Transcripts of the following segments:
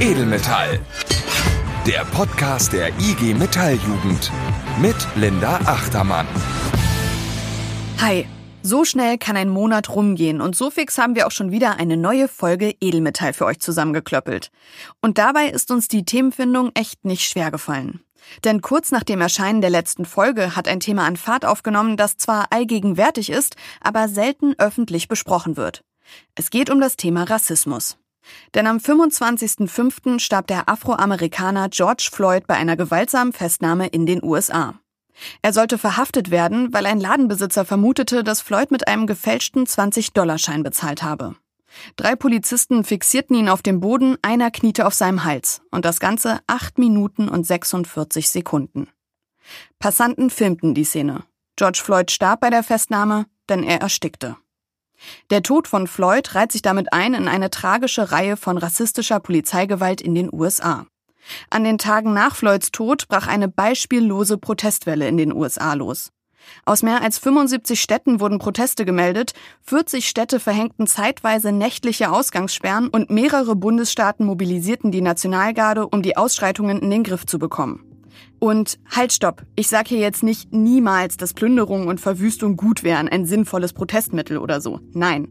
Edelmetall. Der Podcast der IG Metalljugend mit Linda Achtermann. Hi. So schnell kann ein Monat rumgehen und so fix haben wir auch schon wieder eine neue Folge Edelmetall für euch zusammengeklöppelt. Und dabei ist uns die Themenfindung echt nicht schwer gefallen. Denn kurz nach dem Erscheinen der letzten Folge hat ein Thema an Fahrt aufgenommen, das zwar allgegenwärtig ist, aber selten öffentlich besprochen wird. Es geht um das Thema Rassismus. Denn am 25.05. starb der Afroamerikaner George Floyd bei einer gewaltsamen Festnahme in den USA. Er sollte verhaftet werden, weil ein Ladenbesitzer vermutete, dass Floyd mit einem gefälschten 20-Dollar-Schein bezahlt habe. Drei Polizisten fixierten ihn auf dem Boden, einer kniete auf seinem Hals und das Ganze acht Minuten und 46 Sekunden. Passanten filmten die Szene. George Floyd starb bei der Festnahme, denn er erstickte. Der Tod von Floyd reiht sich damit ein in eine tragische Reihe von rassistischer Polizeigewalt in den USA. An den Tagen nach Floyds Tod brach eine beispiellose Protestwelle in den USA los. Aus mehr als 75 Städten wurden Proteste gemeldet, 40 Städte verhängten zeitweise nächtliche Ausgangssperren und mehrere Bundesstaaten mobilisierten die Nationalgarde, um die Ausschreitungen in den Griff zu bekommen. Und halt stopp, ich sage hier jetzt nicht niemals, dass Plünderung und Verwüstung gut wären, ein sinnvolles Protestmittel oder so. Nein.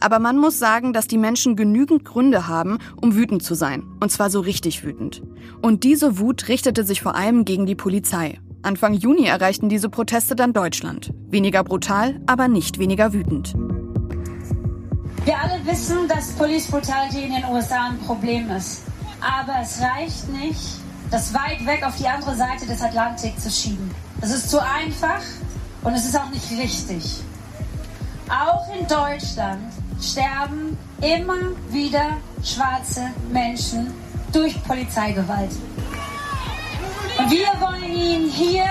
Aber man muss sagen, dass die Menschen genügend Gründe haben, um wütend zu sein. Und zwar so richtig wütend. Und diese Wut richtete sich vor allem gegen die Polizei. Anfang Juni erreichten diese Proteste dann Deutschland. Weniger brutal, aber nicht weniger wütend. Wir alle wissen, dass Police Brutality in den USA ein Problem ist. Aber es reicht nicht, das weit weg auf die andere Seite des Atlantik zu schieben. Es ist zu einfach und es ist auch nicht richtig. Auch in Deutschland sterben immer wieder schwarze Menschen durch Polizeigewalt. Und wir wollen ihnen hier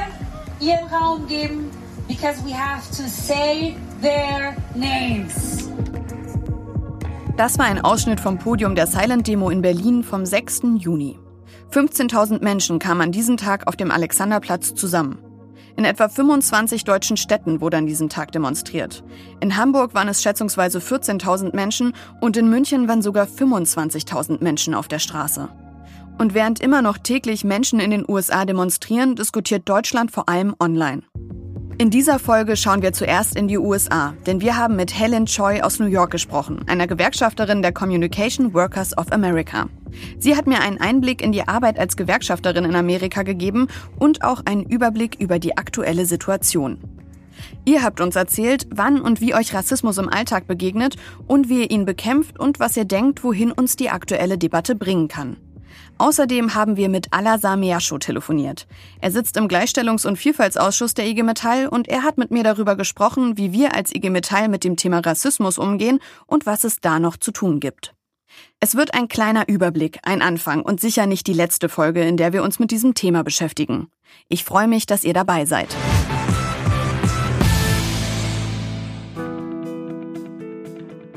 ihren Raum geben, because we have to say their names. Das war ein Ausschnitt vom Podium der Silent Demo in Berlin vom 6. Juni. 15.000 Menschen kamen an diesem Tag auf dem Alexanderplatz zusammen. In etwa 25 deutschen Städten wurde an diesem Tag demonstriert. In Hamburg waren es schätzungsweise 14.000 Menschen und in München waren sogar 25.000 Menschen auf der Straße. Und während immer noch täglich Menschen in den USA demonstrieren, diskutiert Deutschland vor allem online. In dieser Folge schauen wir zuerst in die USA, denn wir haben mit Helen Choi aus New York gesprochen, einer Gewerkschafterin der Communication Workers of America. Sie hat mir einen Einblick in die Arbeit als Gewerkschafterin in Amerika gegeben und auch einen Überblick über die aktuelle Situation. Ihr habt uns erzählt, wann und wie euch Rassismus im Alltag begegnet und wie ihr ihn bekämpft und was ihr denkt, wohin uns die aktuelle Debatte bringen kann. Außerdem haben wir mit Alazar Measho telefoniert. Er sitzt im Gleichstellungs- und Vielfaltsausschuss der IG Metall und er hat mit mir darüber gesprochen, wie wir als IG Metall mit dem Thema Rassismus umgehen und was es da noch zu tun gibt. Es wird ein kleiner Überblick, ein Anfang und sicher nicht die letzte Folge, in der wir uns mit diesem Thema beschäftigen. Ich freue mich, dass ihr dabei seid.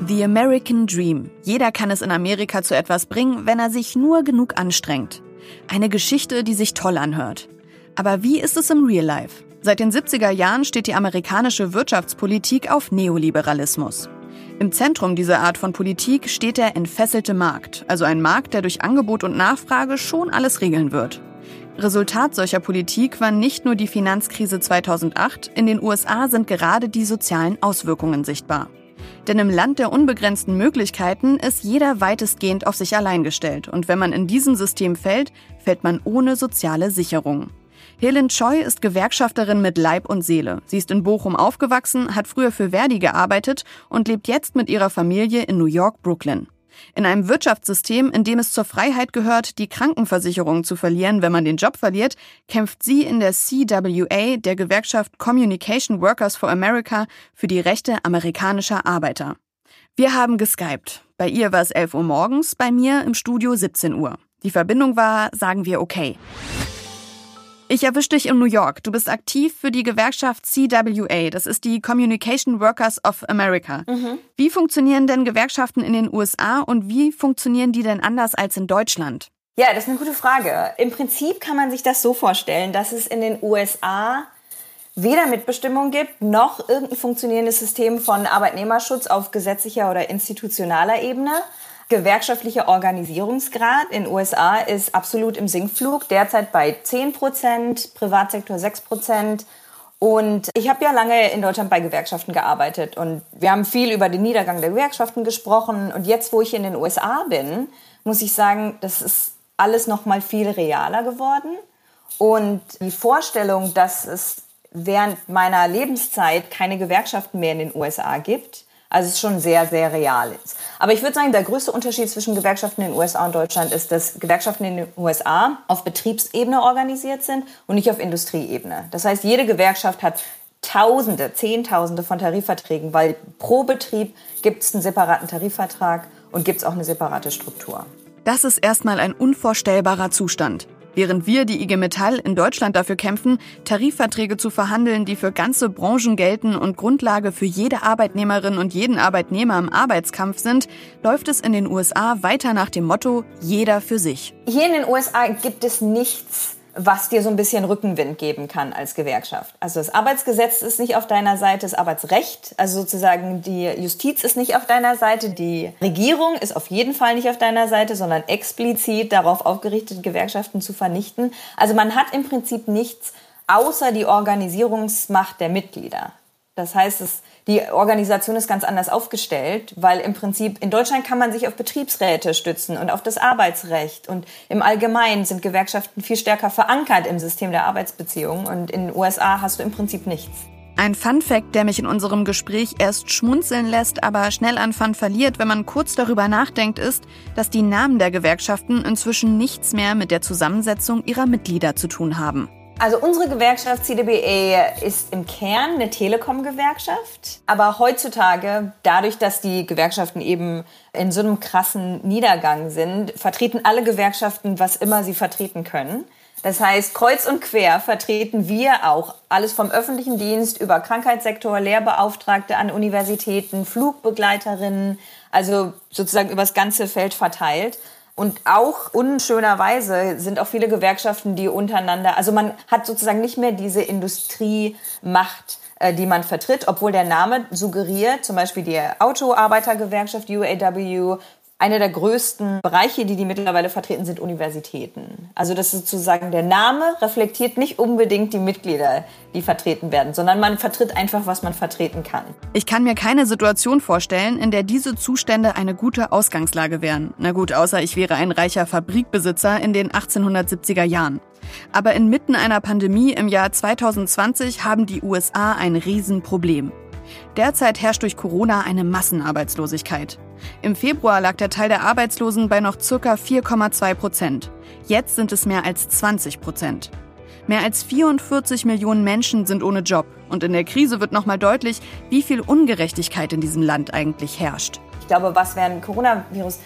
The American Dream. Jeder kann es in Amerika zu etwas bringen, wenn er sich nur genug anstrengt. Eine Geschichte, die sich toll anhört. Aber wie ist es im Real Life? Seit den 70er Jahren steht die amerikanische Wirtschaftspolitik auf Neoliberalismus. Im Zentrum dieser Art von Politik steht der entfesselte Markt, also ein Markt, der durch Angebot und Nachfrage schon alles regeln wird. Resultat solcher Politik war nicht nur die Finanzkrise 2008, in den USA sind gerade die sozialen Auswirkungen sichtbar. Denn im Land der unbegrenzten Möglichkeiten ist jeder weitestgehend auf sich allein gestellt. Und wenn man in diesem System fällt, fällt man ohne soziale Sicherung. Helen Choi ist Gewerkschafterin mit Leib und Seele. Sie ist in Bochum aufgewachsen, hat früher für Verdi gearbeitet und lebt jetzt mit ihrer Familie in New York, Brooklyn. In einem Wirtschaftssystem, in dem es zur Freiheit gehört, die Krankenversicherung zu verlieren, wenn man den Job verliert, kämpft sie in der CWA, der Gewerkschaft Communication Workers for America, für die Rechte amerikanischer Arbeiter. Wir haben geskypt. Bei ihr war es 11 Uhr morgens, bei mir im Studio 17 Uhr. Die Verbindung war, sagen wir, okay. Ich erwische dich in New York. Du bist aktiv für die Gewerkschaft CWA. Das ist die Communication Workers of America. Mhm. Wie funktionieren denn Gewerkschaften in den USA und wie funktionieren die denn anders als in Deutschland? Ja, das ist eine gute Frage. Im Prinzip kann man sich das so vorstellen, dass es in den USA weder Mitbestimmung gibt, noch irgendein funktionierendes System von Arbeitnehmerschutz auf gesetzlicher oder institutionaler Ebene. Gewerkschaftlicher Organisierungsgrad in USA ist absolut im Sinkflug, derzeit bei 10 Prozent, Privatsektor 6 Prozent. Und ich habe ja lange in Deutschland bei Gewerkschaften gearbeitet und wir haben viel über den Niedergang der Gewerkschaften gesprochen. Und jetzt, wo ich in den USA bin, muss ich sagen, das ist alles noch mal viel realer geworden. Und die Vorstellung, dass es während meiner Lebenszeit keine Gewerkschaften mehr in den USA gibt, also es ist schon sehr, sehr real ist. Aber ich würde sagen, der größte Unterschied zwischen Gewerkschaften in den USA und Deutschland ist, dass Gewerkschaften in den USA auf Betriebsebene organisiert sind und nicht auf Industrieebene. Das heißt, jede Gewerkschaft hat Tausende, Zehntausende von Tarifverträgen, weil pro Betrieb gibt es einen separaten Tarifvertrag und gibt es auch eine separate Struktur. Das ist erstmal ein unvorstellbarer Zustand. Während wir, die IG Metall, in Deutschland dafür kämpfen, Tarifverträge zu verhandeln, die für ganze Branchen gelten und Grundlage für jede Arbeitnehmerin und jeden Arbeitnehmer im Arbeitskampf sind, läuft es in den USA weiter nach dem Motto jeder für sich. Hier in den USA gibt es nichts was dir so ein bisschen Rückenwind geben kann als Gewerkschaft. Also das Arbeitsgesetz ist nicht auf deiner Seite, das Arbeitsrecht, also sozusagen die Justiz ist nicht auf deiner Seite, die Regierung ist auf jeden Fall nicht auf deiner Seite, sondern explizit darauf aufgerichtet, Gewerkschaften zu vernichten. Also man hat im Prinzip nichts außer die Organisierungsmacht der Mitglieder. Das heißt, es die Organisation ist ganz anders aufgestellt, weil im Prinzip in Deutschland kann man sich auf Betriebsräte stützen und auf das Arbeitsrecht. Und im Allgemeinen sind Gewerkschaften viel stärker verankert im System der Arbeitsbeziehungen. Und in den USA hast du im Prinzip nichts. Ein Fun Fact, der mich in unserem Gespräch erst schmunzeln lässt, aber schnell an Fun verliert, wenn man kurz darüber nachdenkt, ist, dass die Namen der Gewerkschaften inzwischen nichts mehr mit der Zusammensetzung ihrer Mitglieder zu tun haben. Also unsere Gewerkschaft CDBA ist im Kern eine Telekom-Gewerkschaft. Aber heutzutage, dadurch, dass die Gewerkschaften eben in so einem krassen Niedergang sind, vertreten alle Gewerkschaften, was immer sie vertreten können. Das heißt, kreuz und quer vertreten wir auch alles vom öffentlichen Dienst über Krankheitssektor, Lehrbeauftragte an Universitäten, Flugbegleiterinnen, also sozusagen übers ganze Feld verteilt. Und auch unschönerweise sind auch viele Gewerkschaften, die untereinander, also man hat sozusagen nicht mehr diese Industriemacht, äh, die man vertritt, obwohl der Name suggeriert, zum Beispiel die Autoarbeitergewerkschaft UAW einer der größten Bereiche, die die mittlerweile vertreten, sind Universitäten. Also das ist sozusagen der Name reflektiert nicht unbedingt die Mitglieder, die vertreten werden, sondern man vertritt einfach, was man vertreten kann. Ich kann mir keine Situation vorstellen, in der diese Zustände eine gute Ausgangslage wären. Na gut, außer ich wäre ein reicher Fabrikbesitzer in den 1870er Jahren. Aber inmitten einer Pandemie im Jahr 2020 haben die USA ein Riesenproblem. Derzeit herrscht durch Corona eine Massenarbeitslosigkeit. Im Februar lag der Teil der Arbeitslosen bei noch ca. 4,2 Prozent. Jetzt sind es mehr als 20 Prozent. Mehr als 44 Millionen Menschen sind ohne Job. Und in der Krise wird nochmal deutlich, wie viel Ungerechtigkeit in diesem Land eigentlich herrscht. Ich glaube, was während Coronavirus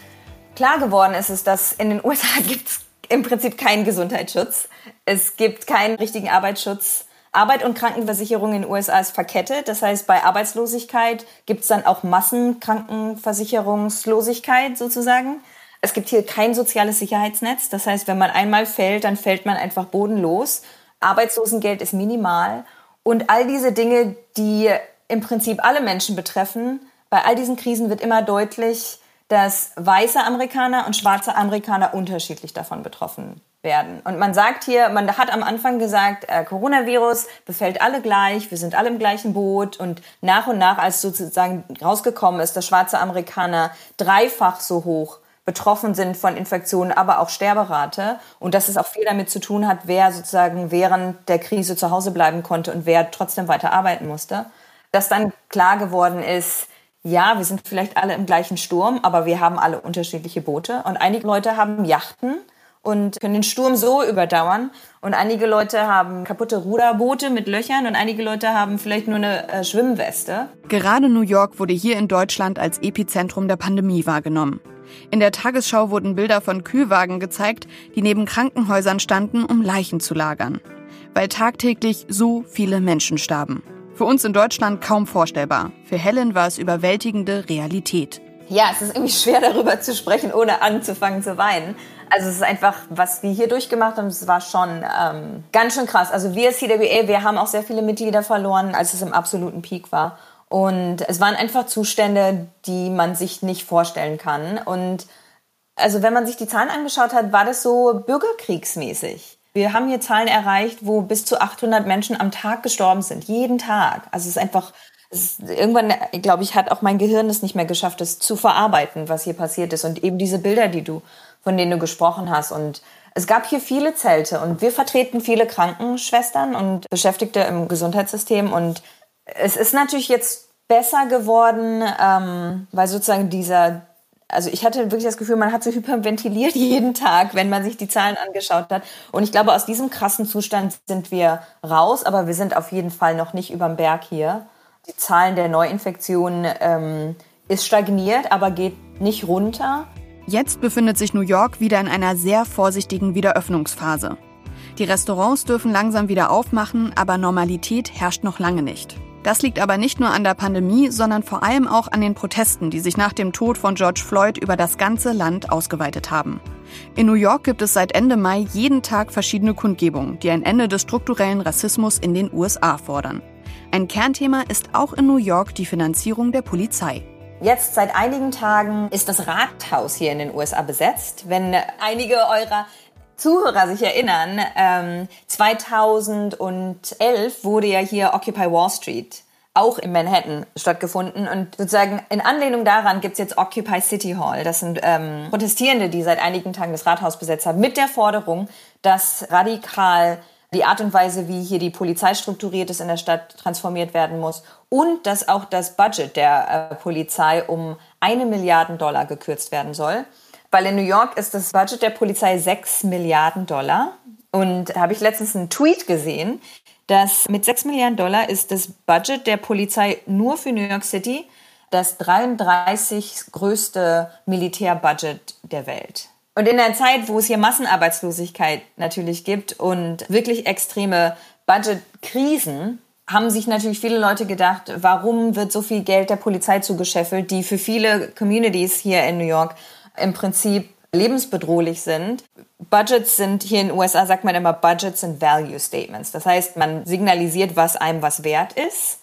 klar geworden ist, ist, dass in den USA gibt es im Prinzip keinen Gesundheitsschutz. Es gibt keinen richtigen Arbeitsschutz. Arbeit und Krankenversicherung in den USA ist verkettet. Das heißt, bei Arbeitslosigkeit gibt es dann auch Massenkrankenversicherungslosigkeit sozusagen. Es gibt hier kein soziales Sicherheitsnetz. Das heißt, wenn man einmal fällt, dann fällt man einfach bodenlos. Arbeitslosengeld ist minimal. Und all diese Dinge, die im Prinzip alle Menschen betreffen, bei all diesen Krisen wird immer deutlich, dass weiße Amerikaner und schwarze Amerikaner unterschiedlich davon betroffen werden. Und man sagt hier, man hat am Anfang gesagt, äh, Coronavirus befällt alle gleich, wir sind alle im gleichen Boot. Und nach und nach, als sozusagen rausgekommen ist, dass schwarze Amerikaner dreifach so hoch betroffen sind von Infektionen, aber auch Sterberate. Und dass es auch viel damit zu tun hat, wer sozusagen während der Krise zu Hause bleiben konnte und wer trotzdem weiter arbeiten musste. Dass dann klar geworden ist, ja, wir sind vielleicht alle im gleichen Sturm, aber wir haben alle unterschiedliche Boote. Und einige Leute haben Yachten und können den Sturm so überdauern. Und einige Leute haben kaputte Ruderboote mit Löchern und einige Leute haben vielleicht nur eine äh, Schwimmweste. Gerade New York wurde hier in Deutschland als Epizentrum der Pandemie wahrgenommen. In der Tagesschau wurden Bilder von Kühlwagen gezeigt, die neben Krankenhäusern standen, um Leichen zu lagern. Weil tagtäglich so viele Menschen starben. Für uns in Deutschland kaum vorstellbar. Für Helen war es überwältigende Realität. Ja, es ist irgendwie schwer darüber zu sprechen, ohne anzufangen zu weinen. Also es ist einfach, was wir hier durchgemacht haben, es war schon ähm, ganz schön krass. Also wir CWA, wir haben auch sehr viele Mitglieder verloren, als es im absoluten Peak war. Und es waren einfach Zustände, die man sich nicht vorstellen kann. Und also wenn man sich die Zahlen angeschaut hat, war das so bürgerkriegsmäßig. Wir haben hier Zahlen erreicht, wo bis zu 800 Menschen am Tag gestorben sind, jeden Tag. Also es ist einfach, ist, irgendwann, glaube ich, hat auch mein Gehirn es nicht mehr geschafft, es zu verarbeiten, was hier passiert ist. Und eben diese Bilder, die du, von denen du gesprochen hast. Und es gab hier viele Zelte und wir vertreten viele Krankenschwestern und Beschäftigte im Gesundheitssystem. Und es ist natürlich jetzt besser geworden, ähm, weil sozusagen dieser also ich hatte wirklich das Gefühl, man hat so hyperventiliert jeden Tag, wenn man sich die Zahlen angeschaut hat. Und ich glaube, aus diesem krassen Zustand sind wir raus, aber wir sind auf jeden Fall noch nicht überm Berg hier. Die Zahlen der Neuinfektionen ähm, ist stagniert, aber geht nicht runter. Jetzt befindet sich New York wieder in einer sehr vorsichtigen Wiederöffnungsphase. Die Restaurants dürfen langsam wieder aufmachen, aber Normalität herrscht noch lange nicht. Das liegt aber nicht nur an der Pandemie, sondern vor allem auch an den Protesten, die sich nach dem Tod von George Floyd über das ganze Land ausgeweitet haben. In New York gibt es seit Ende Mai jeden Tag verschiedene Kundgebungen, die ein Ende des strukturellen Rassismus in den USA fordern. Ein Kernthema ist auch in New York die Finanzierung der Polizei. Jetzt seit einigen Tagen ist das Rathaus hier in den USA besetzt. Wenn einige eurer Zuhörer sich erinnern, ähm, 2011 wurde ja hier Occupy Wall Street auch in Manhattan stattgefunden. Und sozusagen in Anlehnung daran gibt's jetzt Occupy City Hall. Das sind ähm, Protestierende, die seit einigen Tagen das Rathaus besetzt haben, mit der Forderung, dass radikal die Art und Weise, wie hier die Polizei strukturiert ist in der Stadt, transformiert werden muss und dass auch das Budget der äh, Polizei um eine Milliarde Dollar gekürzt werden soll. Weil in New York ist das Budget der Polizei 6 Milliarden Dollar. Und da habe ich letztens einen Tweet gesehen, dass mit 6 Milliarden Dollar ist das Budget der Polizei nur für New York City das 33 größte Militärbudget der Welt. Und in der Zeit, wo es hier Massenarbeitslosigkeit natürlich gibt und wirklich extreme Budgetkrisen, haben sich natürlich viele Leute gedacht, warum wird so viel Geld der Polizei zugescheffelt, die für viele Communities hier in New York im Prinzip lebensbedrohlich sind. Budgets sind hier in den USA, sagt man immer, Budgets sind Value Statements. Das heißt, man signalisiert, was einem was wert ist.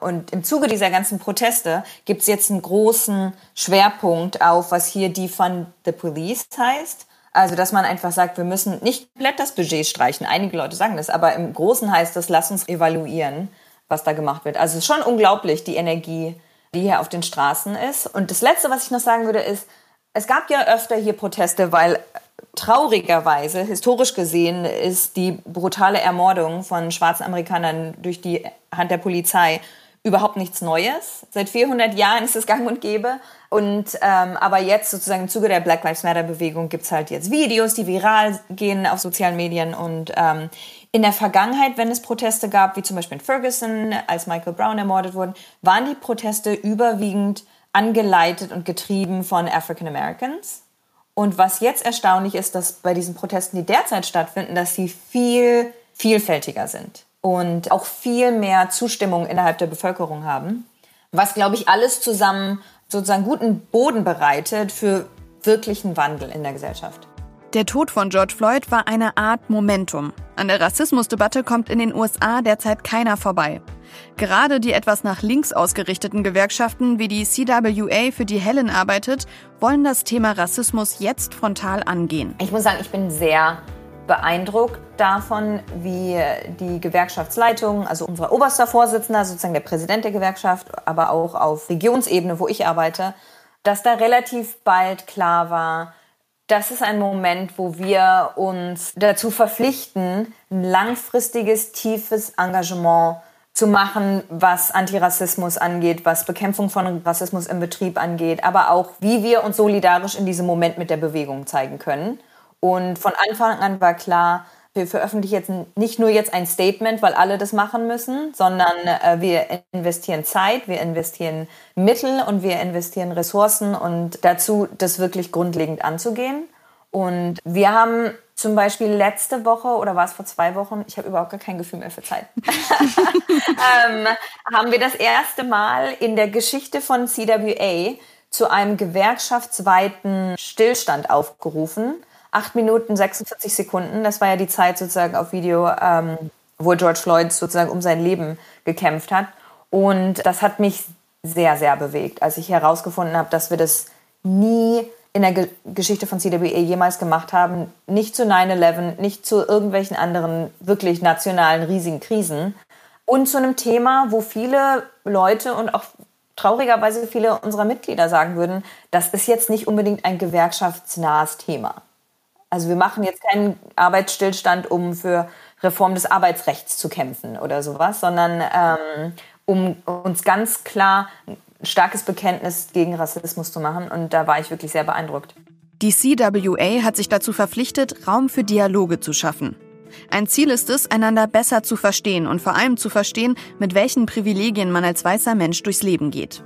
Und im Zuge dieser ganzen Proteste gibt es jetzt einen großen Schwerpunkt auf, was hier Defund the Police heißt. Also, dass man einfach sagt, wir müssen nicht komplett das Budget streichen. Einige Leute sagen das, aber im Großen heißt das, lass uns evaluieren, was da gemacht wird. Also, es ist schon unglaublich, die Energie, die hier auf den Straßen ist. Und das Letzte, was ich noch sagen würde, ist, es gab ja öfter hier Proteste, weil traurigerweise, historisch gesehen, ist die brutale Ermordung von schwarzen Amerikanern durch die Hand der Polizei überhaupt nichts Neues. Seit 400 Jahren ist es gang und gäbe. Und ähm, aber jetzt sozusagen im Zuge der Black Lives Matter Bewegung gibt's halt jetzt Videos, die viral gehen auf sozialen Medien. Und ähm, in der Vergangenheit, wenn es Proteste gab, wie zum Beispiel in Ferguson, als Michael Brown ermordet wurde, waren die Proteste überwiegend angeleitet und getrieben von African Americans. Und was jetzt erstaunlich ist, dass bei diesen Protesten, die derzeit stattfinden, dass sie viel vielfältiger sind und auch viel mehr Zustimmung innerhalb der Bevölkerung haben. Was, glaube ich, alles zusammen sozusagen guten Boden bereitet für wirklichen Wandel in der Gesellschaft. Der Tod von George Floyd war eine Art Momentum. An der Rassismusdebatte kommt in den USA derzeit keiner vorbei. Gerade die etwas nach links ausgerichteten Gewerkschaften wie die CWA, für die Helen arbeitet, wollen das Thema Rassismus jetzt frontal angehen. Ich muss sagen, ich bin sehr beeindruckt davon, wie die Gewerkschaftsleitung, also unser oberster Vorsitzender, sozusagen der Präsident der Gewerkschaft, aber auch auf Regionsebene, wo ich arbeite, dass da relativ bald klar war, das ist ein Moment, wo wir uns dazu verpflichten, ein langfristiges, tiefes Engagement zu machen, was Antirassismus angeht, was Bekämpfung von Rassismus im Betrieb angeht, aber auch, wie wir uns solidarisch in diesem Moment mit der Bewegung zeigen können. Und von Anfang an war klar, wir veröffentlichen jetzt nicht nur jetzt ein Statement, weil alle das machen müssen, sondern äh, wir investieren Zeit, wir investieren Mittel und wir investieren Ressourcen und dazu, das wirklich grundlegend anzugehen. Und wir haben zum Beispiel letzte Woche oder war es vor zwei Wochen, ich habe überhaupt gar kein Gefühl mehr für Zeit, ähm, haben wir das erste Mal in der Geschichte von CWA zu einem gewerkschaftsweiten Stillstand aufgerufen 8 Minuten 46 Sekunden. Das war ja die Zeit sozusagen auf Video, ähm, wo George Floyd sozusagen um sein Leben gekämpft hat. Und das hat mich sehr, sehr bewegt, als ich herausgefunden habe, dass wir das nie in der Ge Geschichte von CWE jemals gemacht haben. Nicht zu 9-11, nicht zu irgendwelchen anderen wirklich nationalen riesigen Krisen. Und zu einem Thema, wo viele Leute und auch traurigerweise viele unserer Mitglieder sagen würden, das ist jetzt nicht unbedingt ein gewerkschaftsnahes Thema. Also wir machen jetzt keinen Arbeitsstillstand, um für Reform des Arbeitsrechts zu kämpfen oder sowas, sondern ähm, um uns ganz klar starkes Bekenntnis gegen Rassismus zu machen. Und da war ich wirklich sehr beeindruckt. Die CWA hat sich dazu verpflichtet, Raum für Dialoge zu schaffen. Ein Ziel ist es, einander besser zu verstehen und vor allem zu verstehen, mit welchen Privilegien man als weißer Mensch durchs Leben geht.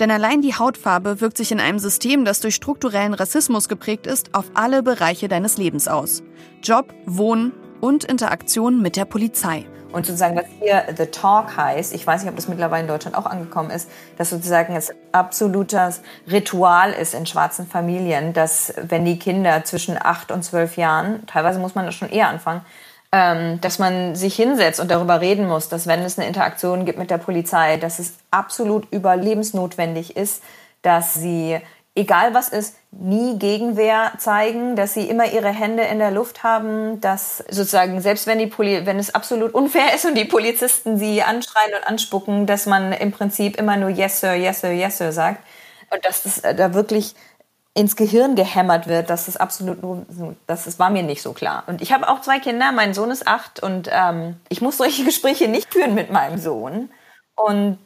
Denn allein die Hautfarbe wirkt sich in einem System, das durch strukturellen Rassismus geprägt ist, auf alle Bereiche deines Lebens aus. Job, Wohnen und Interaktion mit der Polizei. Und sozusagen, was hier The Talk heißt, ich weiß nicht, ob das mittlerweile in Deutschland auch angekommen ist, dass sozusagen es absolutes Ritual ist in schwarzen Familien, dass wenn die Kinder zwischen acht und zwölf Jahren, teilweise muss man das schon eher anfangen, ähm, dass man sich hinsetzt und darüber reden muss, dass wenn es eine Interaktion gibt mit der Polizei, dass es absolut überlebensnotwendig ist, dass sie egal was ist, nie Gegenwehr zeigen, dass sie immer ihre Hände in der Luft haben, dass sozusagen selbst wenn die Poli wenn es absolut unfair ist und die Polizisten sie anschreien und anspucken, dass man im Prinzip immer nur yes sir, yes sir, yes sir sagt. Und dass das äh, da wirklich ins Gehirn gehämmert wird, dass das absolut das, das war mir nicht so klar. Und ich habe auch zwei Kinder, mein Sohn ist acht und ähm, ich muss solche Gespräche nicht führen mit meinem Sohn. Und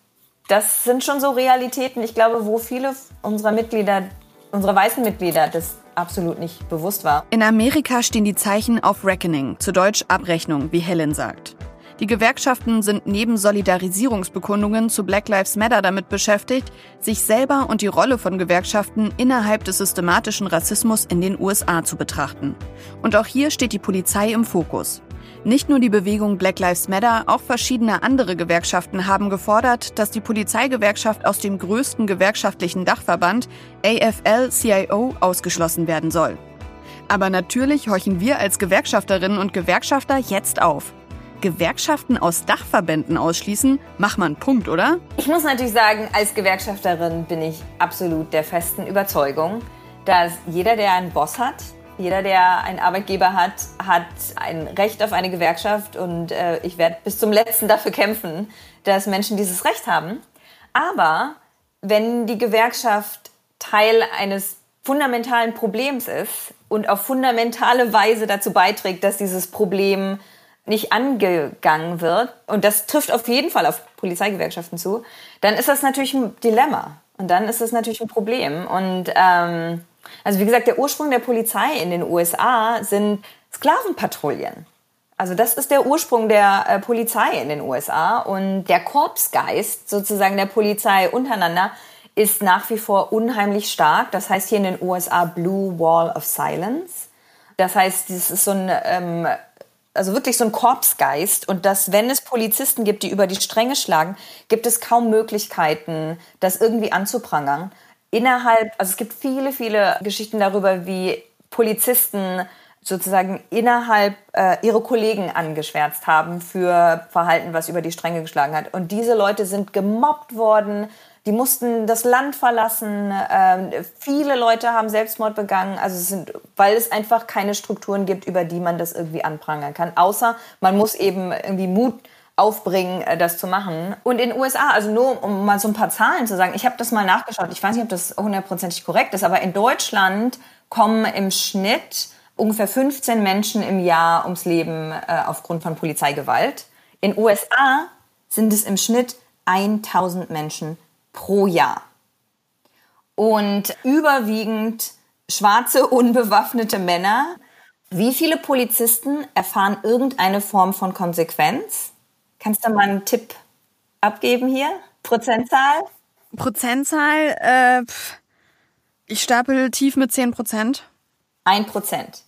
das sind schon so Realitäten, ich glaube, wo viele unserer Mitglieder, unserer weißen Mitglieder, das absolut nicht bewusst war. In Amerika stehen die Zeichen auf Reckoning, zu Deutsch Abrechnung, wie Helen sagt. Die Gewerkschaften sind neben Solidarisierungsbekundungen zu Black Lives Matter damit beschäftigt, sich selber und die Rolle von Gewerkschaften innerhalb des systematischen Rassismus in den USA zu betrachten. Und auch hier steht die Polizei im Fokus. Nicht nur die Bewegung Black Lives Matter, auch verschiedene andere Gewerkschaften haben gefordert, dass die Polizeigewerkschaft aus dem größten gewerkschaftlichen Dachverband AFL-CIO ausgeschlossen werden soll. Aber natürlich horchen wir als Gewerkschafterinnen und Gewerkschafter jetzt auf. Gewerkschaften aus Dachverbänden ausschließen, mach man Punkt, oder? Ich muss natürlich sagen, als Gewerkschafterin bin ich absolut der festen Überzeugung, dass jeder, der einen Boss hat, jeder, der einen Arbeitgeber hat, hat ein Recht auf eine Gewerkschaft und äh, ich werde bis zum letzten dafür kämpfen, dass Menschen dieses Recht haben. Aber wenn die Gewerkschaft Teil eines fundamentalen Problems ist und auf fundamentale Weise dazu beiträgt, dass dieses Problem nicht angegangen wird, und das trifft auf jeden Fall auf Polizeigewerkschaften zu, dann ist das natürlich ein Dilemma. Und dann ist das natürlich ein Problem. Und ähm, also wie gesagt, der Ursprung der Polizei in den USA sind Sklavenpatrouillen. Also das ist der Ursprung der äh, Polizei in den USA und der Korpsgeist sozusagen der Polizei untereinander ist nach wie vor unheimlich stark. Das heißt hier in den USA Blue Wall of Silence. Das heißt, das ist so ein ähm, also wirklich so ein Korpsgeist und dass, wenn es Polizisten gibt, die über die Stränge schlagen, gibt es kaum Möglichkeiten, das irgendwie anzuprangern innerhalb, also es gibt viele, viele Geschichten darüber, wie Polizisten sozusagen innerhalb äh, ihre Kollegen angeschwärzt haben für Verhalten, was über die Stränge geschlagen hat. Und diese Leute sind gemobbt worden, die mussten das Land verlassen, äh, viele Leute haben Selbstmord begangen, also es sind, weil es einfach keine Strukturen gibt, über die man das irgendwie anprangern kann. Außer man muss eben irgendwie Mut aufbringen, äh, das zu machen. Und in den USA, also nur um mal so ein paar Zahlen zu sagen, ich habe das mal nachgeschaut, ich weiß nicht, ob das hundertprozentig korrekt ist, aber in Deutschland kommen im Schnitt ungefähr 15 Menschen im Jahr ums Leben äh, aufgrund von Polizeigewalt. In USA sind es im Schnitt 1000 Menschen pro Jahr. Und überwiegend schwarze, unbewaffnete Männer. Wie viele Polizisten erfahren irgendeine Form von Konsequenz? Kannst du mal einen Tipp abgeben hier? Prozentzahl? Prozentzahl, äh, ich stapel tief mit 10 Prozent. Ein Prozent.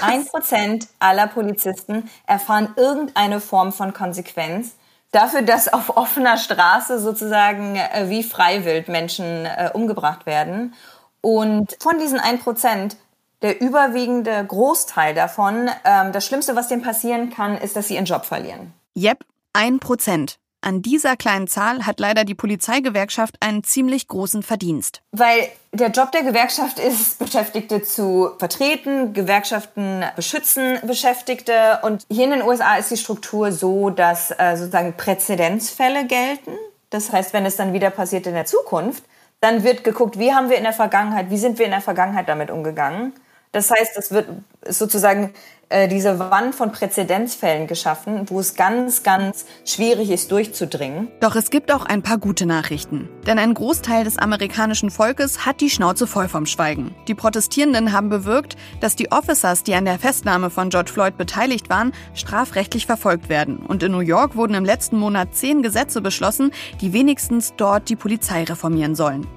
Ein Prozent aller Polizisten erfahren irgendeine Form von Konsequenz dafür, dass auf offener Straße sozusagen äh, wie freiwillig Menschen äh, umgebracht werden. Und von diesen ein Prozent der überwiegende Großteil davon, ähm, das Schlimmste, was denen passieren kann, ist, dass sie ihren Job verlieren. Yep, ein Prozent. An dieser kleinen Zahl hat leider die Polizeigewerkschaft einen ziemlich großen Verdienst. Weil der Job der Gewerkschaft ist, Beschäftigte zu vertreten, Gewerkschaften beschützen Beschäftigte. Und hier in den USA ist die Struktur so, dass äh, sozusagen Präzedenzfälle gelten. Das heißt, wenn es dann wieder passiert in der Zukunft, dann wird geguckt, wie haben wir in der Vergangenheit, wie sind wir in der Vergangenheit damit umgegangen. Das heißt, es wird sozusagen äh, diese Wand von Präzedenzfällen geschaffen, wo es ganz, ganz schwierig ist, durchzudringen. Doch es gibt auch ein paar gute Nachrichten. Denn ein Großteil des amerikanischen Volkes hat die Schnauze voll vom Schweigen. Die Protestierenden haben bewirkt, dass die Officers, die an der Festnahme von George Floyd beteiligt waren, strafrechtlich verfolgt werden. Und in New York wurden im letzten Monat zehn Gesetze beschlossen, die wenigstens dort die Polizei reformieren sollen.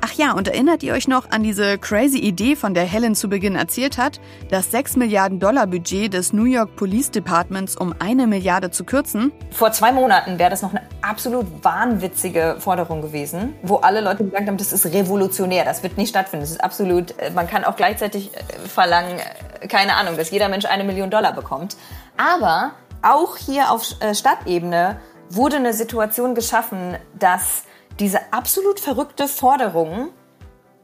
Ach ja, und erinnert ihr euch noch an diese crazy Idee, von der Helen zu Beginn erzählt hat, das 6 Milliarden Dollar Budget des New York Police Departments um eine Milliarde zu kürzen? Vor zwei Monaten wäre das noch eine absolut wahnwitzige Forderung gewesen, wo alle Leute gesagt haben, das ist revolutionär, das wird nicht stattfinden, das ist absolut, äh, man kann auch gleichzeitig äh, verlangen, äh, keine Ahnung, dass jeder Mensch eine Million Dollar bekommt. Aber auch hier auf Stadtebene wurde eine Situation geschaffen, dass diese absolut verrückte Forderung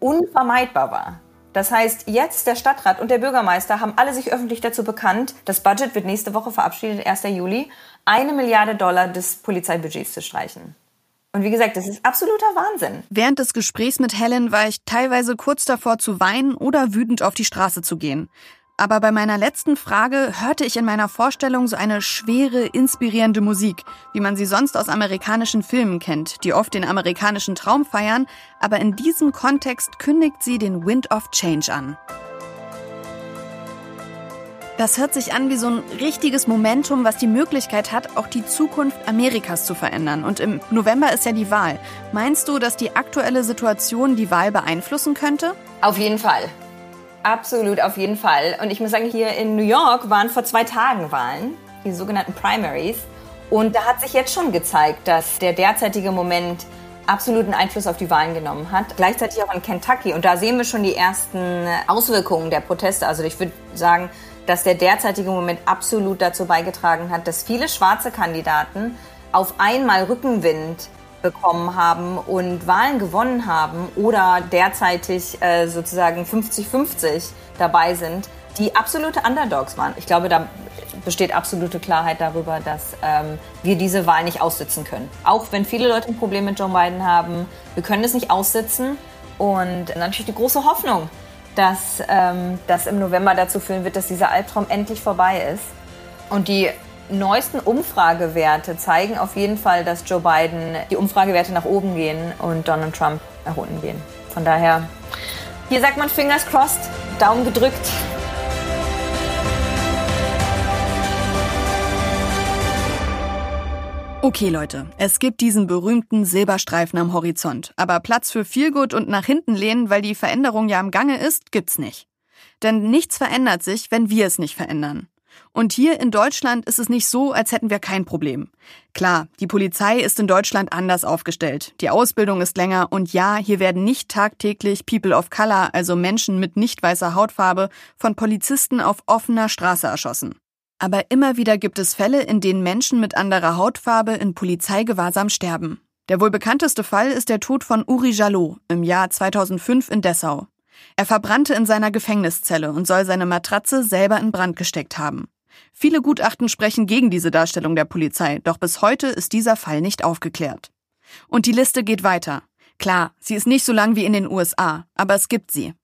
unvermeidbar war. Das heißt, jetzt der Stadtrat und der Bürgermeister haben alle sich öffentlich dazu bekannt, das Budget wird nächste Woche verabschiedet, 1. Juli, eine Milliarde Dollar des Polizeibudgets zu streichen. Und wie gesagt, das ist absoluter Wahnsinn. Während des Gesprächs mit Helen war ich teilweise kurz davor zu weinen oder wütend auf die Straße zu gehen. Aber bei meiner letzten Frage hörte ich in meiner Vorstellung so eine schwere, inspirierende Musik, wie man sie sonst aus amerikanischen Filmen kennt, die oft den amerikanischen Traum feiern, aber in diesem Kontext kündigt sie den Wind of Change an. Das hört sich an wie so ein richtiges Momentum, was die Möglichkeit hat, auch die Zukunft Amerikas zu verändern. Und im November ist ja die Wahl. Meinst du, dass die aktuelle Situation die Wahl beeinflussen könnte? Auf jeden Fall. Absolut, auf jeden Fall. Und ich muss sagen, hier in New York waren vor zwei Tagen Wahlen, die sogenannten Primaries. Und da hat sich jetzt schon gezeigt, dass der derzeitige Moment absoluten Einfluss auf die Wahlen genommen hat. Gleichzeitig auch in Kentucky. Und da sehen wir schon die ersten Auswirkungen der Proteste. Also ich würde sagen, dass der derzeitige Moment absolut dazu beigetragen hat, dass viele schwarze Kandidaten auf einmal Rückenwind bekommen haben und Wahlen gewonnen haben oder derzeitig äh, sozusagen 50-50 dabei sind, die absolute Underdogs waren. Ich glaube, da besteht absolute Klarheit darüber, dass ähm, wir diese Wahl nicht aussitzen können. Auch wenn viele Leute ein Problem mit Joe Biden haben, wir können es nicht aussitzen. Und natürlich die große Hoffnung, dass ähm, das im November dazu führen wird, dass dieser Albtraum endlich vorbei ist. Und die neuesten Umfragewerte zeigen auf jeden Fall, dass Joe Biden die Umfragewerte nach oben gehen und Donald Trump nach unten gehen. Von daher, hier sagt man Fingers crossed, Daumen gedrückt. Okay, Leute, es gibt diesen berühmten Silberstreifen am Horizont. Aber Platz für Feelgood und nach hinten lehnen, weil die Veränderung ja im Gange ist, gibt's nicht. Denn nichts verändert sich, wenn wir es nicht verändern. Und hier in Deutschland ist es nicht so, als hätten wir kein Problem. Klar, die Polizei ist in Deutschland anders aufgestellt. Die Ausbildung ist länger und ja, hier werden nicht tagtäglich People of Color, also Menschen mit nicht weißer Hautfarbe, von Polizisten auf offener Straße erschossen. Aber immer wieder gibt es Fälle, in denen Menschen mit anderer Hautfarbe in Polizeigewahrsam sterben. Der wohl bekannteste Fall ist der Tod von Uri Jalot im Jahr 2005 in Dessau. Er verbrannte in seiner Gefängniszelle und soll seine Matratze selber in Brand gesteckt haben. Viele Gutachten sprechen gegen diese Darstellung der Polizei, doch bis heute ist dieser Fall nicht aufgeklärt. Und die Liste geht weiter. Klar, sie ist nicht so lang wie in den USA, aber es gibt sie.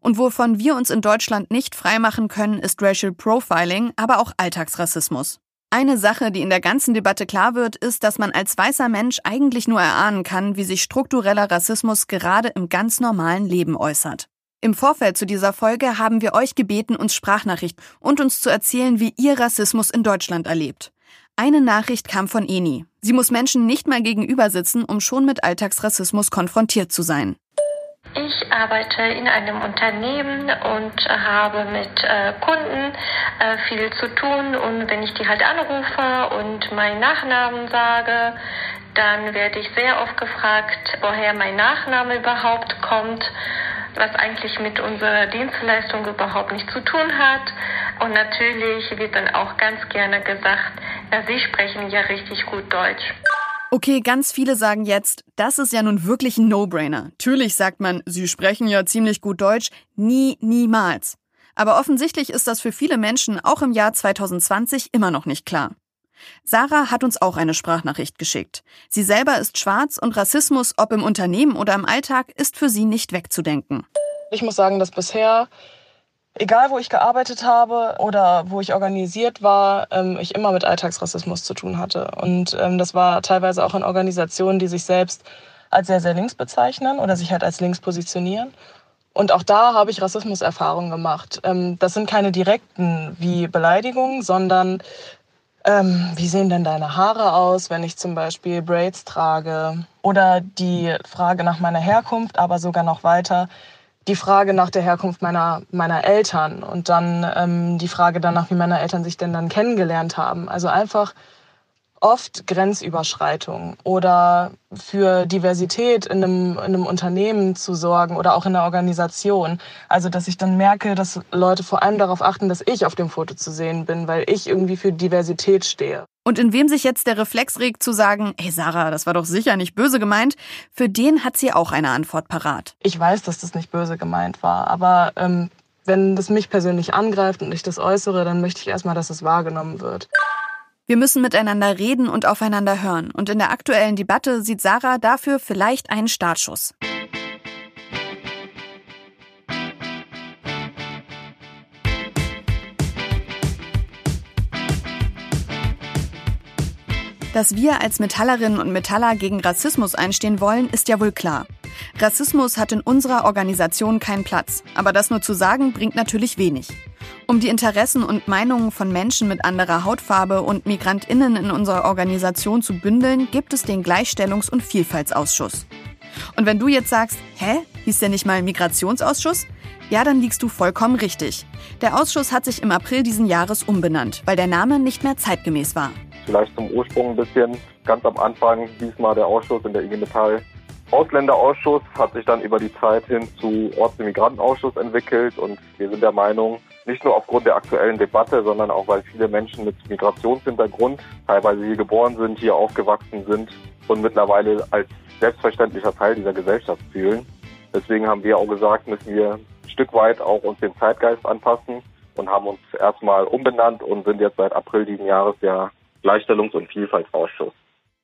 Und wovon wir uns in Deutschland nicht freimachen können, ist Racial Profiling, aber auch Alltagsrassismus. Eine Sache, die in der ganzen Debatte klar wird, ist, dass man als weißer Mensch eigentlich nur erahnen kann, wie sich struktureller Rassismus gerade im ganz normalen Leben äußert. Im Vorfeld zu dieser Folge haben wir euch gebeten, uns Sprachnachricht und uns zu erzählen, wie ihr Rassismus in Deutschland erlebt. Eine Nachricht kam von Eni. Sie muss Menschen nicht mal gegenüber sitzen, um schon mit Alltagsrassismus konfrontiert zu sein. Ich arbeite in einem Unternehmen und habe mit äh, Kunden äh, viel zu tun. Und wenn ich die halt anrufe und meinen Nachnamen sage, dann werde ich sehr oft gefragt, woher mein Nachname überhaupt kommt was eigentlich mit unserer Dienstleistung überhaupt nichts zu tun hat. Und natürlich wird dann auch ganz gerne gesagt, ja, Sie sprechen ja richtig gut Deutsch. Okay, ganz viele sagen jetzt, das ist ja nun wirklich ein No-Brainer. Natürlich sagt man, sie sprechen ja ziemlich gut Deutsch. Nie, niemals. Aber offensichtlich ist das für viele Menschen auch im Jahr 2020 immer noch nicht klar. Sarah hat uns auch eine Sprachnachricht geschickt. Sie selber ist schwarz und Rassismus, ob im Unternehmen oder im Alltag, ist für sie nicht wegzudenken. Ich muss sagen, dass bisher, egal wo ich gearbeitet habe oder wo ich organisiert war, ähm, ich immer mit Alltagsrassismus zu tun hatte. Und ähm, das war teilweise auch in Organisationen, die sich selbst als sehr, sehr links bezeichnen oder sich halt als links positionieren. Und auch da habe ich Rassismuserfahrungen gemacht. Ähm, das sind keine direkten wie Beleidigungen, sondern ähm, wie sehen denn deine Haare aus, wenn ich zum Beispiel Braids trage? Oder die Frage nach meiner Herkunft, aber sogar noch weiter, die Frage nach der Herkunft meiner, meiner Eltern und dann ähm, die Frage danach, wie meine Eltern sich denn dann kennengelernt haben. Also einfach oft Grenzüberschreitung oder für Diversität in einem, in einem Unternehmen zu sorgen oder auch in einer Organisation. Also, dass ich dann merke, dass Leute vor allem darauf achten, dass ich auf dem Foto zu sehen bin, weil ich irgendwie für Diversität stehe. Und in wem sich jetzt der Reflex regt zu sagen, hey Sarah, das war doch sicher nicht böse gemeint, für den hat sie auch eine Antwort parat. Ich weiß, dass das nicht böse gemeint war, aber ähm, wenn das mich persönlich angreift und ich das äußere, dann möchte ich erstmal, dass es wahrgenommen wird. Wir müssen miteinander reden und aufeinander hören. Und in der aktuellen Debatte sieht Sarah dafür vielleicht einen Startschuss. Dass wir als Metallerinnen und Metaller gegen Rassismus einstehen wollen, ist ja wohl klar. Rassismus hat in unserer Organisation keinen Platz, aber das nur zu sagen, bringt natürlich wenig. Um die Interessen und Meinungen von Menschen mit anderer Hautfarbe und Migrantinnen in unserer Organisation zu bündeln, gibt es den Gleichstellungs- und Vielfaltsausschuss. Und wenn du jetzt sagst, hä, hieß der nicht mal Migrationsausschuss? Ja, dann liegst du vollkommen richtig. Der Ausschuss hat sich im April diesen Jahres umbenannt, weil der Name nicht mehr zeitgemäß war. Vielleicht zum Ursprung ein bisschen. Ganz am Anfang diesmal der Ausschuss in der IG Metall Ausländerausschuss hat sich dann über die Zeit hin zu Ortsimigrantenausschuss entwickelt und wir sind der Meinung, nicht nur aufgrund der aktuellen Debatte, sondern auch weil viele Menschen mit Migrationshintergrund teilweise hier geboren sind, hier aufgewachsen sind und mittlerweile als selbstverständlicher Teil dieser Gesellschaft fühlen. Deswegen haben wir auch gesagt, müssen wir ein Stück weit auch uns dem Zeitgeist anpassen und haben uns erstmal umbenannt und sind jetzt seit April diesen Jahres der Gleichstellungs- und Vielfaltsausschuss.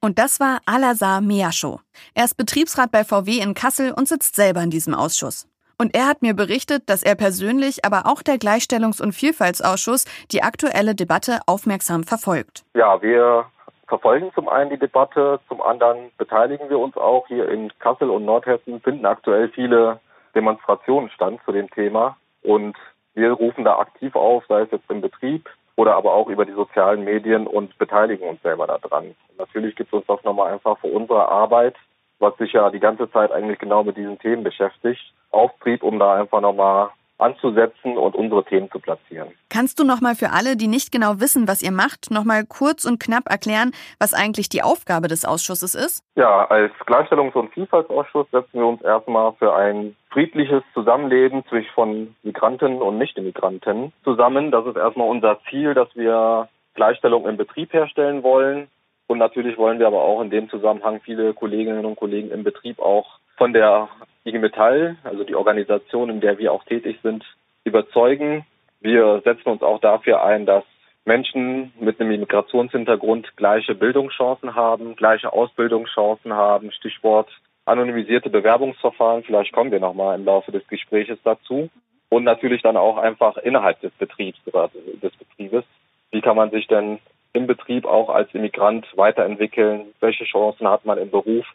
Und das war Alazar Miascho. Er ist Betriebsrat bei VW in Kassel und sitzt selber in diesem Ausschuss. Und er hat mir berichtet, dass er persönlich, aber auch der Gleichstellungs- und Vielfaltsausschuss die aktuelle Debatte aufmerksam verfolgt. Ja, wir verfolgen zum einen die Debatte, zum anderen beteiligen wir uns auch. Hier in Kassel und Nordhessen finden aktuell viele Demonstrationen stand zu dem Thema. Und wir rufen da aktiv auf, sei es jetzt im Betrieb, oder aber auch über die sozialen Medien und beteiligen uns selber daran. Natürlich gibt es uns das nochmal einfach für unsere Arbeit, was sich ja die ganze Zeit eigentlich genau mit diesen Themen beschäftigt, Auftrieb, um da einfach nochmal anzusetzen und unsere Themen zu platzieren. Kannst du nochmal für alle, die nicht genau wissen, was ihr macht, nochmal kurz und knapp erklären, was eigentlich die Aufgabe des Ausschusses ist? Ja, als Gleichstellungs- und Vielfaltsausschuss setzen wir uns erstmal für ein friedliches Zusammenleben zwischen von Migranten und Nicht-Immigranten zusammen. Das ist erstmal unser Ziel, dass wir Gleichstellung im Betrieb herstellen wollen. Und natürlich wollen wir aber auch in dem Zusammenhang viele Kolleginnen und Kollegen im Betrieb auch von der IG Metall, also die Organisation, in der wir auch tätig sind, überzeugen. Wir setzen uns auch dafür ein, dass Menschen mit einem Migrationshintergrund gleiche Bildungschancen haben, gleiche Ausbildungschancen haben. Stichwort anonymisierte Bewerbungsverfahren. Vielleicht kommen wir nochmal im Laufe des Gespräches dazu. Und natürlich dann auch einfach innerhalb des Betriebs des Betriebes. Wie kann man sich denn im Betrieb auch als Immigrant weiterentwickeln? Welche Chancen hat man im Beruf?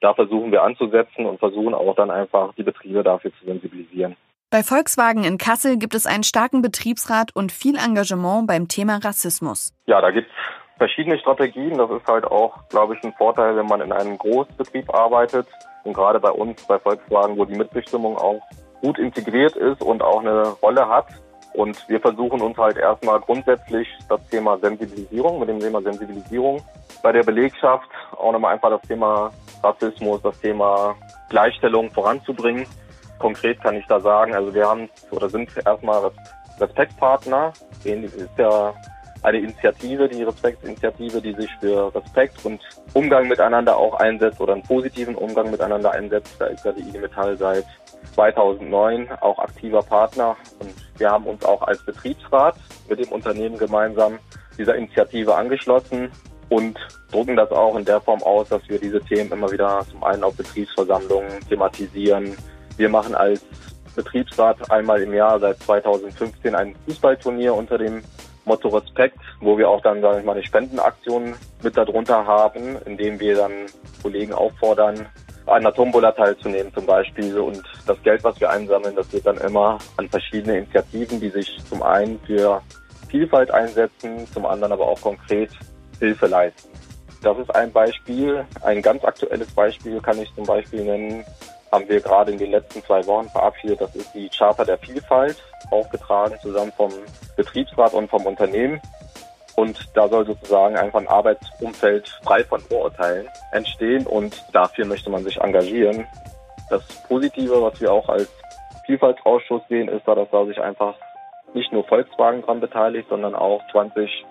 Da versuchen wir anzusetzen und versuchen auch dann einfach die Betriebe dafür zu sensibilisieren. Bei Volkswagen in Kassel gibt es einen starken Betriebsrat und viel Engagement beim Thema Rassismus. Ja, da gibt es verschiedene Strategien. Das ist halt auch, glaube ich, ein Vorteil, wenn man in einem Großbetrieb arbeitet. Und gerade bei uns, bei Volkswagen, wo die Mitbestimmung auch gut integriert ist und auch eine Rolle hat. Und wir versuchen uns halt erstmal grundsätzlich das Thema Sensibilisierung, mit dem Thema Sensibilisierung bei der Belegschaft auch nochmal einfach das Thema Rassismus, das Thema Gleichstellung voranzubringen. Konkret kann ich da sagen, also wir haben oder sind erstmal Respektpartner, den ist ja eine Initiative, die Respektinitiative, die sich für Respekt und Umgang miteinander auch einsetzt oder einen positiven Umgang miteinander einsetzt. Da ist ja die IG Metall seit 2009 auch aktiver Partner und wir haben uns auch als Betriebsrat mit dem Unternehmen gemeinsam dieser Initiative angeschlossen und drucken das auch in der Form aus, dass wir diese Themen immer wieder zum einen auf Betriebsversammlungen thematisieren. Wir machen als Betriebsrat einmal im Jahr seit 2015 ein Fußballturnier unter dem Motto Respekt, wo wir auch dann, sage ich mal, eine Spendenaktion mit darunter haben, indem wir dann Kollegen auffordern, an der Tombola teilzunehmen zum Beispiel. Und das Geld, was wir einsammeln, das wird dann immer an verschiedene Initiativen, die sich zum einen für Vielfalt einsetzen, zum anderen aber auch konkret Hilfe leisten. Das ist ein Beispiel. Ein ganz aktuelles Beispiel kann ich zum Beispiel nennen, haben wir gerade in den letzten zwei Wochen verabschiedet. Das ist die Charta der Vielfalt, aufgetragen zusammen vom Betriebsrat und vom Unternehmen. Und da soll sozusagen einfach ein Arbeitsumfeld frei von Vorurteilen entstehen und dafür möchte man sich engagieren. Das Positive, was wir auch als Vielfaltsausschuss sehen, ist da, dass da sich einfach nicht nur Volkswagen dran beteiligt, sondern auch 20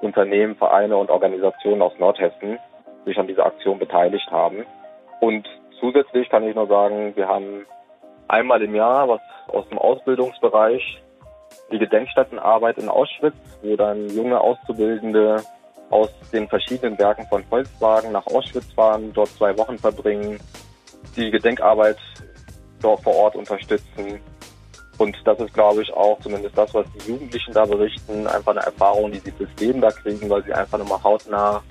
Unternehmen, Vereine und Organisationen aus Nordhessen sich an dieser Aktion beteiligt haben. Und zusätzlich kann ich nur sagen, wir haben einmal im Jahr was aus dem Ausbildungsbereich, die Gedenkstättenarbeit in Auschwitz, wo dann junge Auszubildende aus den verschiedenen Werken von Volkswagen nach Auschwitz fahren, dort zwei Wochen verbringen, die Gedenkarbeit dort vor Ort unterstützen. Und das ist, glaube ich, auch zumindest das, was die Jugendlichen da berichten, einfach eine Erfahrung, die sie fürs Leben da kriegen, weil sie einfach nochmal hautnah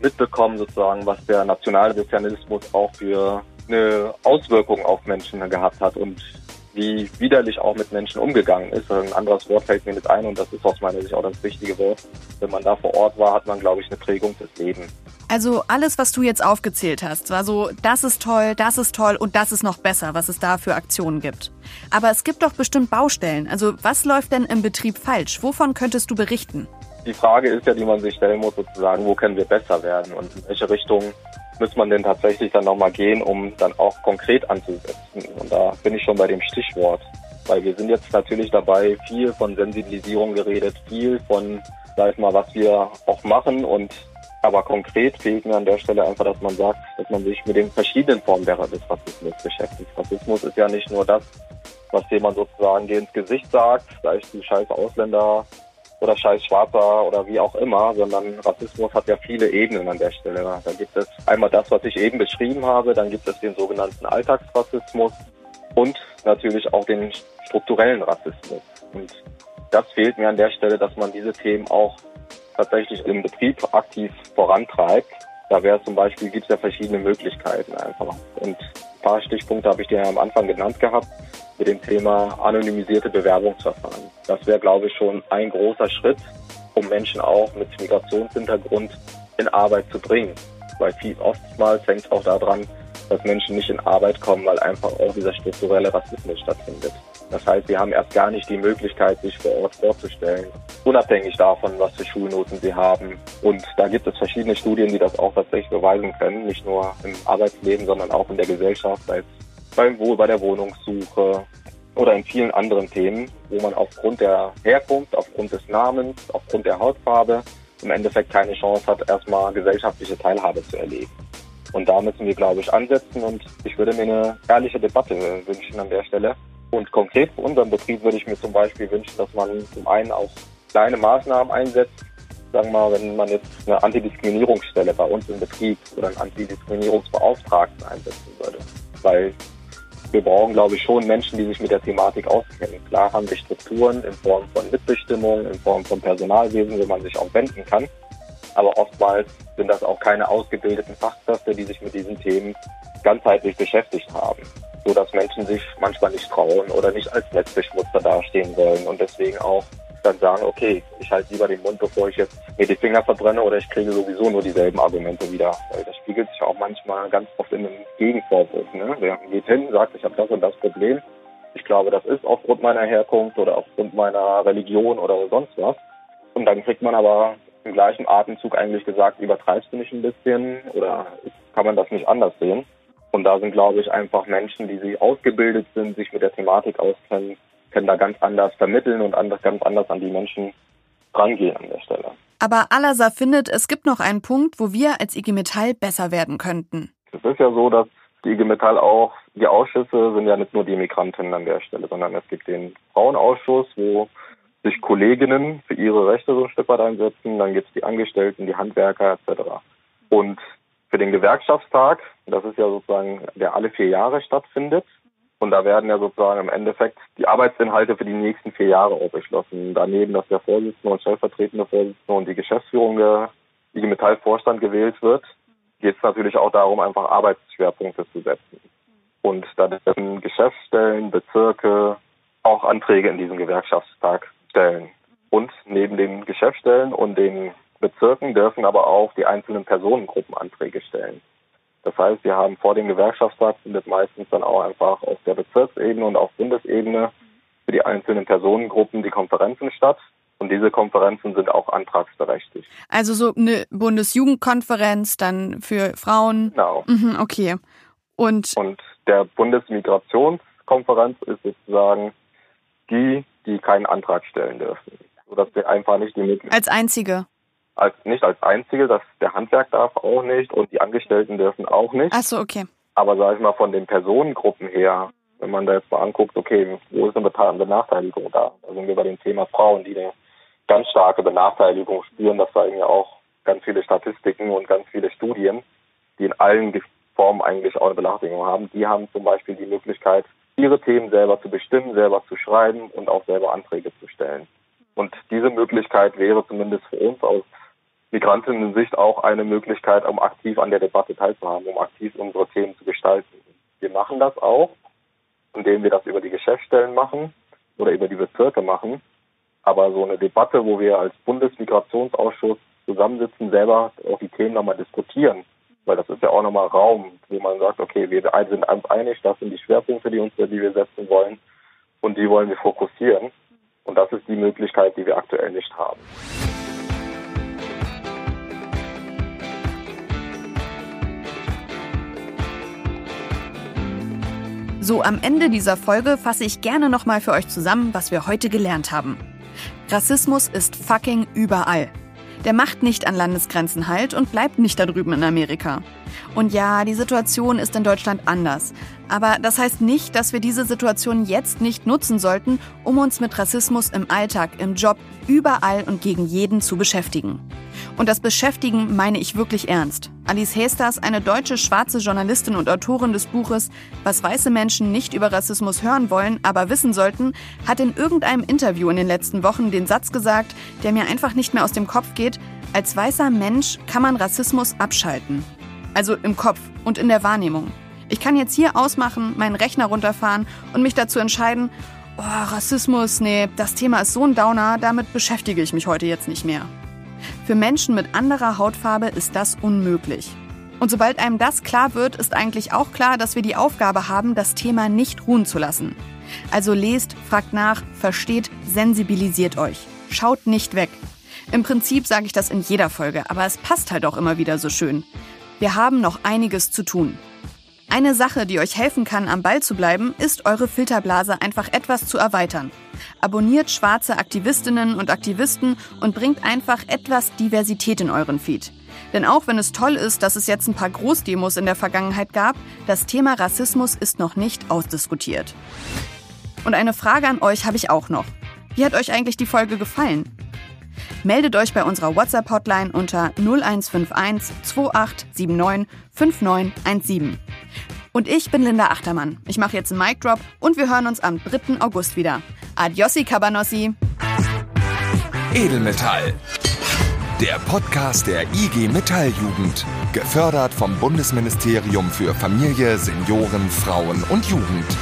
mitbekommen, sozusagen, was der Nationalsozialismus auch für eine Auswirkung auf Menschen gehabt hat und wie widerlich auch mit Menschen umgegangen ist. Ein anderes Wort fällt mir nicht ein und das ist aus meiner Sicht auch das wichtige Wort. Wenn man da vor Ort war, hat man, glaube ich, eine Prägung fürs Leben. Also alles, was du jetzt aufgezählt hast, war so, das ist toll, das ist toll und das ist noch besser, was es da für Aktionen gibt. Aber es gibt doch bestimmt Baustellen. Also was läuft denn im Betrieb falsch? Wovon könntest du berichten? Die Frage ist ja, die man sich stellen muss, sozusagen, wo können wir besser werden und in welche Richtung muss man denn tatsächlich dann nochmal gehen, um dann auch konkret anzusetzen. Und da bin ich schon bei dem Stichwort. Weil wir sind jetzt natürlich dabei, viel von Sensibilisierung geredet, viel von, sag ich mal, was wir auch machen und aber konkret fehlt mir an der Stelle einfach, dass man sagt, dass man sich mit den verschiedenen Formen des Rassismus beschäftigt. Rassismus ist ja nicht nur das, was jemand sozusagen dir ins Gesicht sagt, da ist die scheiß Ausländer oder scheiß Schwarzer oder wie auch immer, sondern Rassismus hat ja viele Ebenen an der Stelle. Da gibt es einmal das, was ich eben beschrieben habe, dann gibt es den sogenannten Alltagsrassismus und natürlich auch den strukturellen Rassismus. Und das fehlt mir an der Stelle, dass man diese Themen auch tatsächlich im Betrieb aktiv vorantreibt. Da wäre zum Beispiel, gibt es ja verschiedene Möglichkeiten einfach. Und ein paar Stichpunkte habe ich dir am Anfang genannt gehabt mit dem Thema anonymisierte Bewerbungsverfahren. Das wäre, glaube ich, schon ein großer Schritt, um Menschen auch mit Migrationshintergrund in Arbeit zu bringen. Weil viel oftmals hängt es auch daran, dass Menschen nicht in Arbeit kommen, weil einfach auch dieser strukturelle Rassismus stattfindet. Das heißt, sie haben erst gar nicht die Möglichkeit, sich vor Ort vorzustellen, unabhängig davon, was für Schulnoten sie haben. Und da gibt es verschiedene Studien, die das auch tatsächlich beweisen können, nicht nur im Arbeitsleben, sondern auch in der Gesellschaft, es beim Wohl, bei der Wohnungssuche oder in vielen anderen Themen, wo man aufgrund der Herkunft, aufgrund des Namens, aufgrund der Hautfarbe im Endeffekt keine Chance hat, erstmal gesellschaftliche Teilhabe zu erleben. Und da müssen wir, glaube ich, ansetzen und ich würde mir eine ehrliche Debatte wünschen an der Stelle. Und konkret für unseren Betrieb würde ich mir zum Beispiel wünschen, dass man zum einen auch kleine Maßnahmen einsetzt. Sagen wir mal, wenn man jetzt eine Antidiskriminierungsstelle bei uns im Betrieb oder einen Antidiskriminierungsbeauftragten einsetzen würde. Weil wir brauchen, glaube ich, schon Menschen, die sich mit der Thematik auskennen. Klar haben wir Strukturen in Form von Mitbestimmung, in Form von Personalwesen, wo man sich auch wenden kann. Aber oftmals sind das auch keine ausgebildeten Fachkräfte, die sich mit diesen Themen ganzheitlich beschäftigt haben, so dass Menschen sich manchmal nicht trauen oder nicht als Netzbeschmutzer dastehen wollen und deswegen auch dann sagen, okay, ich halte lieber den Mund, bevor ich jetzt mir die Finger verbrenne oder ich kriege sowieso nur dieselben Argumente wieder. Weil das spiegelt sich auch manchmal ganz oft in einem Gegenvorwurf. Ne? Wer geht hin, sagt, ich habe das und das Problem. Ich glaube, das ist aufgrund meiner Herkunft oder aufgrund meiner Religion oder sonst was. Und dann kriegt man aber im gleichen Atemzug eigentlich gesagt, übertreibst du nicht ein bisschen oder kann man das nicht anders sehen? Und da sind, glaube ich, einfach Menschen, die sie ausgebildet sind, sich mit der Thematik auskennen, können da ganz anders vermitteln und anders, ganz anders an die Menschen rangehen an der Stelle. Aber Alasa findet, es gibt noch einen Punkt, wo wir als IG Metall besser werden könnten. Es ist ja so, dass die IG Metall auch, die Ausschüsse sind ja nicht nur die Migrantinnen an der Stelle, sondern es gibt den Frauenausschuss, wo sich Kolleginnen für ihre Rechte so ein Stück weit einsetzen. Dann gibt es die Angestellten, die Handwerker etc. Und für den Gewerkschaftstag, das ist ja sozusagen, der alle vier Jahre stattfindet, und da werden ja sozusagen im Endeffekt die Arbeitsinhalte für die nächsten vier Jahre auch beschlossen. Daneben, dass der Vorsitzende und stellvertretende Vorsitzende und die Geschäftsführung der IG Metall Vorstand gewählt wird, geht es natürlich auch darum, einfach Arbeitsschwerpunkte zu setzen. Und da dürfen Geschäftsstellen, Bezirke auch Anträge in diesen Gewerkschaftstag stellen. Und neben den Geschäftsstellen und den Bezirken dürfen aber auch die einzelnen Personengruppen Anträge stellen. Das heißt, wir haben vor dem Gewerkschaftstag findet meistens dann auch einfach auf der Bezirksebene und auf Bundesebene für die einzelnen Personengruppen die Konferenzen statt. Und diese Konferenzen sind auch antragsberechtigt. Also so eine Bundesjugendkonferenz dann für Frauen. Genau. Mhm, okay. Und, Und der Bundesmigrationskonferenz ist sozusagen die, die keinen Antrag stellen dürfen. Sodass wir einfach nicht die Möglichkeit als einzige. Als nicht als einzige, dass der Handwerk darf auch nicht und die Angestellten dürfen auch nicht. Ach so, okay. Aber sage ich mal von den Personengruppen her, wenn man da jetzt mal anguckt, okay, wo ist eine Benachteiligung da? Da sind wir bei dem Thema Frauen, die eine ganz starke Benachteiligung spüren. Das zeigen ja auch ganz viele Statistiken und ganz viele Studien, die in allen Formen eigentlich auch eine Benachteiligung haben. Die haben zum Beispiel die Möglichkeit, ihre Themen selber zu bestimmen, selber zu schreiben und auch selber Anträge zu stellen. Und diese Möglichkeit wäre zumindest für uns aus Migrantinnen-Sicht auch eine Möglichkeit, um aktiv an der Debatte teilzuhaben, um aktiv unsere Themen zu gestalten. Wir machen das auch, indem wir das über die Geschäftsstellen machen oder über die Bezirke machen. Aber so eine Debatte, wo wir als Bundesmigrationsausschuss zusammensitzen, selber auch die Themen nochmal diskutieren, weil das ist ja auch nochmal Raum, wo man sagt, okay, wir sind uns einig, das sind die Schwerpunkte, die uns, die wir setzen wollen und die wollen wir fokussieren. Und das ist die Möglichkeit, die wir aktuell nicht haben. So, am Ende dieser Folge fasse ich gerne nochmal für euch zusammen, was wir heute gelernt haben. Rassismus ist fucking überall. Der macht nicht an Landesgrenzen halt und bleibt nicht da drüben in Amerika. Und ja, die Situation ist in Deutschland anders. Aber das heißt nicht, dass wir diese Situation jetzt nicht nutzen sollten, um uns mit Rassismus im Alltag, im Job, überall und gegen jeden zu beschäftigen. Und das Beschäftigen meine ich wirklich ernst. Alice Hesters, eine deutsche schwarze Journalistin und Autorin des Buches Was weiße Menschen nicht über Rassismus hören wollen, aber wissen sollten, hat in irgendeinem Interview in den letzten Wochen den Satz gesagt, der mir einfach nicht mehr aus dem Kopf geht, als weißer Mensch kann man Rassismus abschalten. Also im Kopf und in der Wahrnehmung. Ich kann jetzt hier ausmachen, meinen Rechner runterfahren und mich dazu entscheiden, oh, Rassismus, nee, das Thema ist so ein Downer, damit beschäftige ich mich heute jetzt nicht mehr. Für Menschen mit anderer Hautfarbe ist das unmöglich. Und sobald einem das klar wird, ist eigentlich auch klar, dass wir die Aufgabe haben, das Thema nicht ruhen zu lassen. Also lest, fragt nach, versteht, sensibilisiert euch. Schaut nicht weg. Im Prinzip sage ich das in jeder Folge, aber es passt halt auch immer wieder so schön. Wir haben noch einiges zu tun. Eine Sache, die euch helfen kann, am Ball zu bleiben, ist eure Filterblase einfach etwas zu erweitern. Abonniert schwarze Aktivistinnen und Aktivisten und bringt einfach etwas Diversität in euren Feed. Denn auch wenn es toll ist, dass es jetzt ein paar Großdemos in der Vergangenheit gab, das Thema Rassismus ist noch nicht ausdiskutiert. Und eine Frage an euch habe ich auch noch. Wie hat euch eigentlich die Folge gefallen? Meldet euch bei unserer WhatsApp-Hotline unter 0151 2879 5917. Und ich bin Linda Achtermann. Ich mache jetzt einen Mic Drop und wir hören uns am 3. August wieder. Adiossi Cabanossi. Edelmetall. Der Podcast der IG Metalljugend. Gefördert vom Bundesministerium für Familie, Senioren, Frauen und Jugend.